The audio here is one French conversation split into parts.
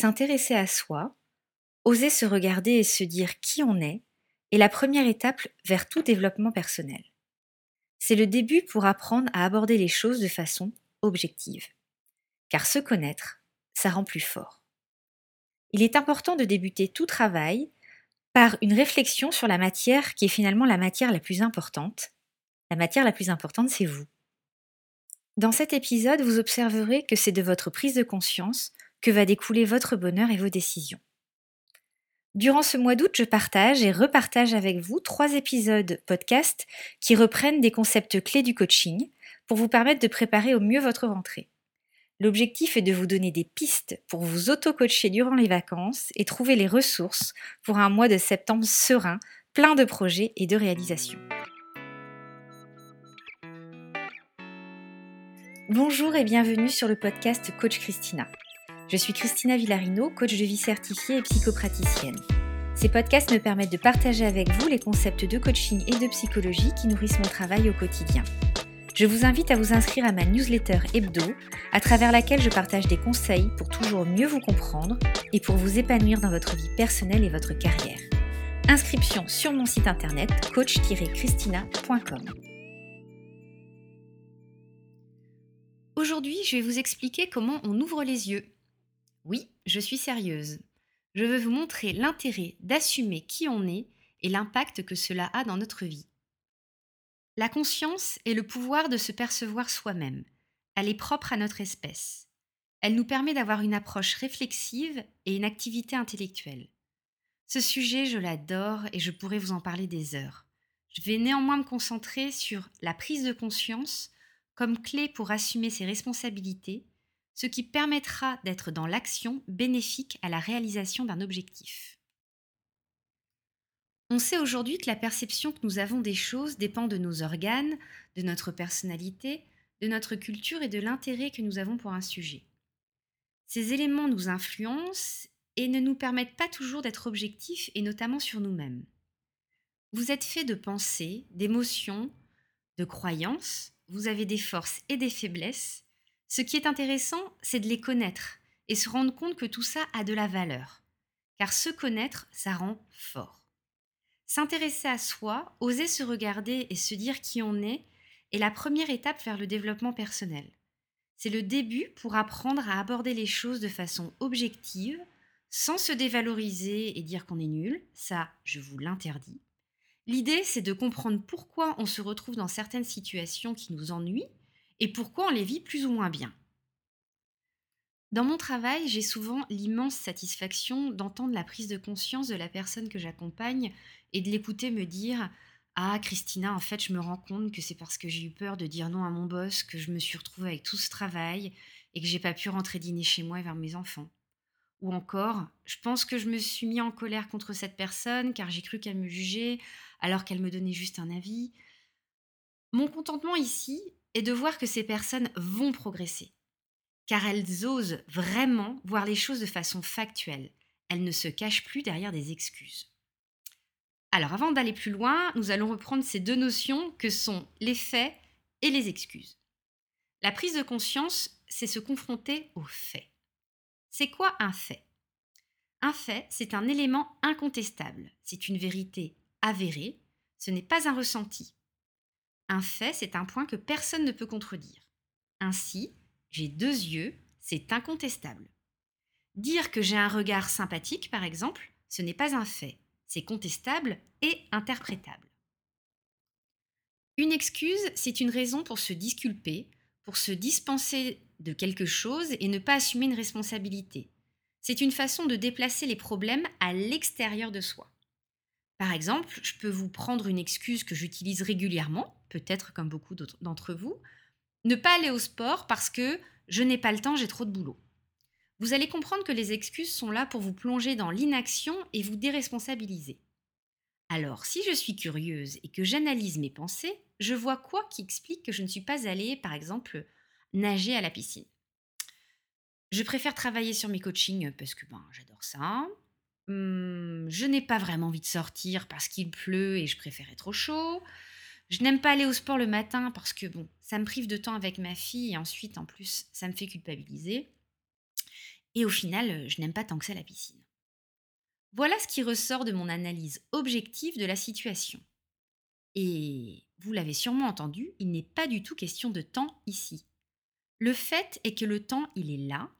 S'intéresser à soi, oser se regarder et se dire qui on est, est la première étape vers tout développement personnel. C'est le début pour apprendre à aborder les choses de façon objective. Car se connaître, ça rend plus fort. Il est important de débuter tout travail par une réflexion sur la matière qui est finalement la matière la plus importante. La matière la plus importante, c'est vous. Dans cet épisode, vous observerez que c'est de votre prise de conscience que va découler votre bonheur et vos décisions. Durant ce mois d'août, je partage et repartage avec vous trois épisodes podcast qui reprennent des concepts clés du coaching pour vous permettre de préparer au mieux votre rentrée. L'objectif est de vous donner des pistes pour vous auto-coacher durant les vacances et trouver les ressources pour un mois de septembre serein, plein de projets et de réalisations. Bonjour et bienvenue sur le podcast Coach Christina. Je suis Christina Villarino, coach de vie certifiée et psychopraticienne. Ces podcasts me permettent de partager avec vous les concepts de coaching et de psychologie qui nourrissent mon travail au quotidien. Je vous invite à vous inscrire à ma newsletter hebdo, à travers laquelle je partage des conseils pour toujours mieux vous comprendre et pour vous épanouir dans votre vie personnelle et votre carrière. Inscription sur mon site internet coach-christina.com. Aujourd'hui, je vais vous expliquer comment on ouvre les yeux. Oui, je suis sérieuse. Je veux vous montrer l'intérêt d'assumer qui on est et l'impact que cela a dans notre vie. La conscience est le pouvoir de se percevoir soi-même. Elle est propre à notre espèce. Elle nous permet d'avoir une approche réflexive et une activité intellectuelle. Ce sujet, je l'adore et je pourrais vous en parler des heures. Je vais néanmoins me concentrer sur la prise de conscience comme clé pour assumer ses responsabilités, ce qui permettra d'être dans l'action bénéfique à la réalisation d'un objectif. On sait aujourd'hui que la perception que nous avons des choses dépend de nos organes, de notre personnalité, de notre culture et de l'intérêt que nous avons pour un sujet. Ces éléments nous influencent et ne nous permettent pas toujours d'être objectifs et notamment sur nous-mêmes. Vous êtes fait de pensées, d'émotions, de croyances, vous avez des forces et des faiblesses. Ce qui est intéressant, c'est de les connaître et se rendre compte que tout ça a de la valeur. Car se connaître, ça rend fort. S'intéresser à soi, oser se regarder et se dire qui on est est la première étape vers le développement personnel. C'est le début pour apprendre à aborder les choses de façon objective, sans se dévaloriser et dire qu'on est nul, ça je vous l'interdis. L'idée c'est de comprendre pourquoi on se retrouve dans certaines situations qui nous ennuient et pourquoi on les vit plus ou moins bien? Dans mon travail, j'ai souvent l'immense satisfaction d'entendre la prise de conscience de la personne que j'accompagne et de l'écouter me dire Ah, Christina, en fait, je me rends compte que c'est parce que j'ai eu peur de dire non à mon boss que je me suis retrouvée avec tout ce travail et que j'ai pas pu rentrer dîner chez moi et vers mes enfants. Ou encore, je pense que je me suis mis en colère contre cette personne car j'ai cru qu'elle me jugeait alors qu'elle me donnait juste un avis. Mon contentement ici est de voir que ces personnes vont progresser car elles osent vraiment voir les choses de façon factuelle. Elles ne se cachent plus derrière des excuses. Alors avant d'aller plus loin, nous allons reprendre ces deux notions que sont les faits et les excuses. La prise de conscience, c'est se confronter aux faits. C'est quoi un fait? Un fait, c'est un élément incontestable, c'est une vérité avérée, ce n'est pas un ressenti. Un fait, c'est un point que personne ne peut contredire. Ainsi, j'ai deux yeux, c'est incontestable. Dire que j'ai un regard sympathique, par exemple, ce n'est pas un fait, c'est contestable et interprétable. Une excuse, c'est une raison pour se disculper, pour se dispenser de quelque chose et ne pas assumer une responsabilité. C'est une façon de déplacer les problèmes à l'extérieur de soi. Par exemple, je peux vous prendre une excuse que j'utilise régulièrement, peut-être comme beaucoup d'entre vous, ne pas aller au sport parce que je n'ai pas le temps, j'ai trop de boulot. Vous allez comprendre que les excuses sont là pour vous plonger dans l'inaction et vous déresponsabiliser. Alors, si je suis curieuse et que j'analyse mes pensées, je vois quoi qui explique que je ne suis pas allée, par exemple, nager à la piscine? Je préfère travailler sur mes coachings parce que ben, j'adore ça. Hum, je n'ai pas vraiment envie de sortir parce qu'il pleut et je préfère être au chaud. Je n'aime pas aller au sport le matin parce que bon, ça me prive de temps avec ma fille et ensuite en plus ça me fait culpabiliser. et au final, je n'aime pas tant que ça la piscine. Voilà ce qui ressort de mon analyse objective de la situation. Et vous l'avez sûrement entendu, il n'est pas du tout question de temps ici. Le fait est que le temps, il est là,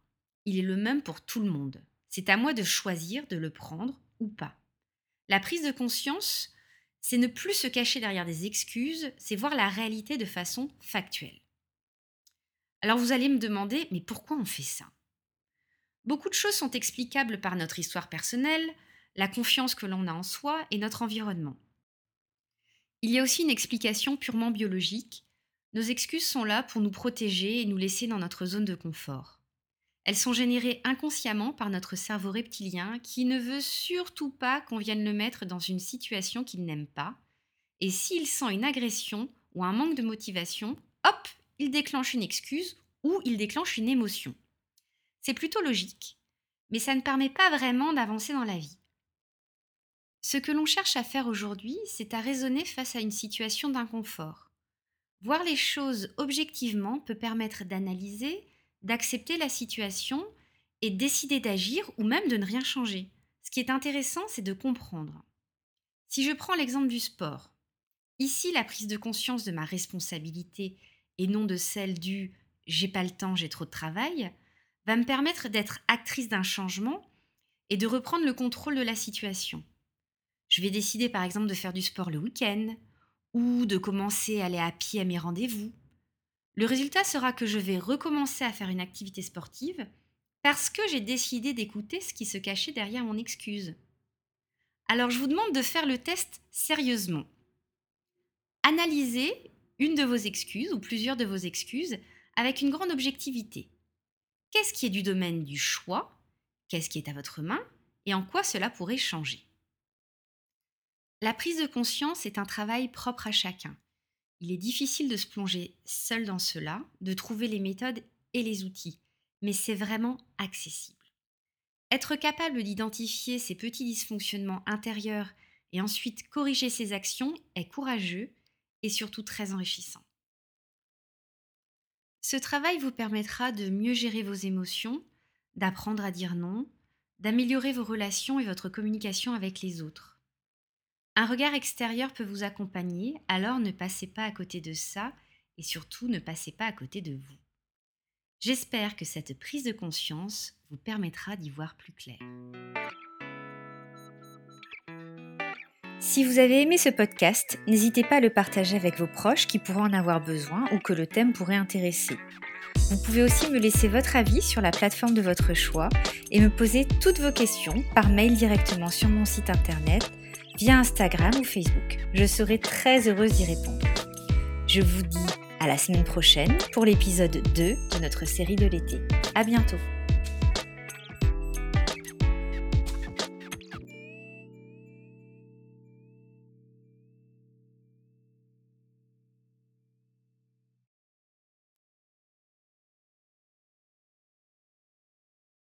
il est le même pour tout le monde. C'est à moi de choisir de le prendre ou pas. La prise de conscience, c'est ne plus se cacher derrière des excuses, c'est voir la réalité de façon factuelle. Alors vous allez me demander, mais pourquoi on fait ça? Beaucoup de choses sont explicables par notre histoire personnelle, la confiance que l'on a en soi et notre environnement. Il y a aussi une explication purement biologique. Nos excuses sont là pour nous protéger et nous laisser dans notre zone de confort. Elles sont générées inconsciemment par notre cerveau reptilien qui ne veut surtout pas qu'on vienne le mettre dans une situation qu'il n'aime pas. Et s'il sent une agression ou un manque de motivation, hop, il déclenche une excuse ou il déclenche une émotion. C'est plutôt logique, mais ça ne permet pas vraiment d'avancer dans la vie. Ce que l'on cherche à faire aujourd'hui, c'est à raisonner face à une situation d'inconfort. Voir les choses objectivement peut permettre d'analyser, d'accepter la situation et décider d'agir ou même de ne rien changer. Ce qui est intéressant, c'est de comprendre. Si je prends l'exemple du sport, ici la prise de conscience de ma responsabilité et non de celle du j'ai pas le temps, j'ai trop de travail, va me permettre d'être actrice d'un changement et de reprendre le contrôle de la situation. Je vais décider par exemple de faire du sport le week-end ou de commencer à aller à pied à mes rendez-vous. Le résultat sera que je vais recommencer à faire une activité sportive parce que j'ai décidé d'écouter ce qui se cachait derrière mon excuse. Alors je vous demande de faire le test sérieusement. Analysez une de vos excuses ou plusieurs de vos excuses avec une grande objectivité. Qu'est-ce qui est du domaine du choix? Qu'est-ce qui est à votre main? Et en quoi cela pourrait changer? La prise de conscience est un travail propre à chacun. Il est difficile de se plonger seul dans cela, de trouver les méthodes et les outils, mais c'est vraiment accessible. Être capable d'identifier ces petits dysfonctionnements intérieurs et ensuite corriger ses actions est courageux et surtout très enrichissant. Ce travail vous permettra de mieux gérer vos émotions, d'apprendre à dire non, d'améliorer vos relations et votre communication avec les autres. Un regard extérieur peut vous accompagner, alors ne passez pas à côté de ça et surtout ne passez pas à côté de vous. J'espère que cette prise de conscience vous permettra d'y voir plus clair. Si vous avez aimé ce podcast, n'hésitez pas à le partager avec vos proches qui pourraient en avoir besoin ou que le thème pourrait intéresser. Vous pouvez aussi me laisser votre avis sur la plateforme de votre choix et me poser toutes vos questions par mail directement sur mon site internet, via Instagram ou Facebook. Je serai très heureuse d'y répondre. Je vous dis à la semaine prochaine pour l'épisode 2 de notre série de l'été. À bientôt!